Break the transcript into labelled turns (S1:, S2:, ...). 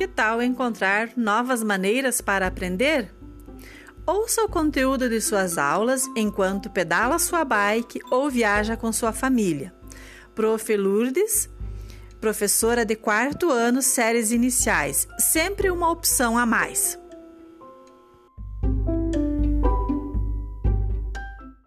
S1: Que tal encontrar novas maneiras para aprender? Ouça o conteúdo de suas aulas enquanto pedala sua bike ou viaja com sua família. Prof. Lourdes, professora de quarto ano, séries iniciais, sempre uma opção a mais.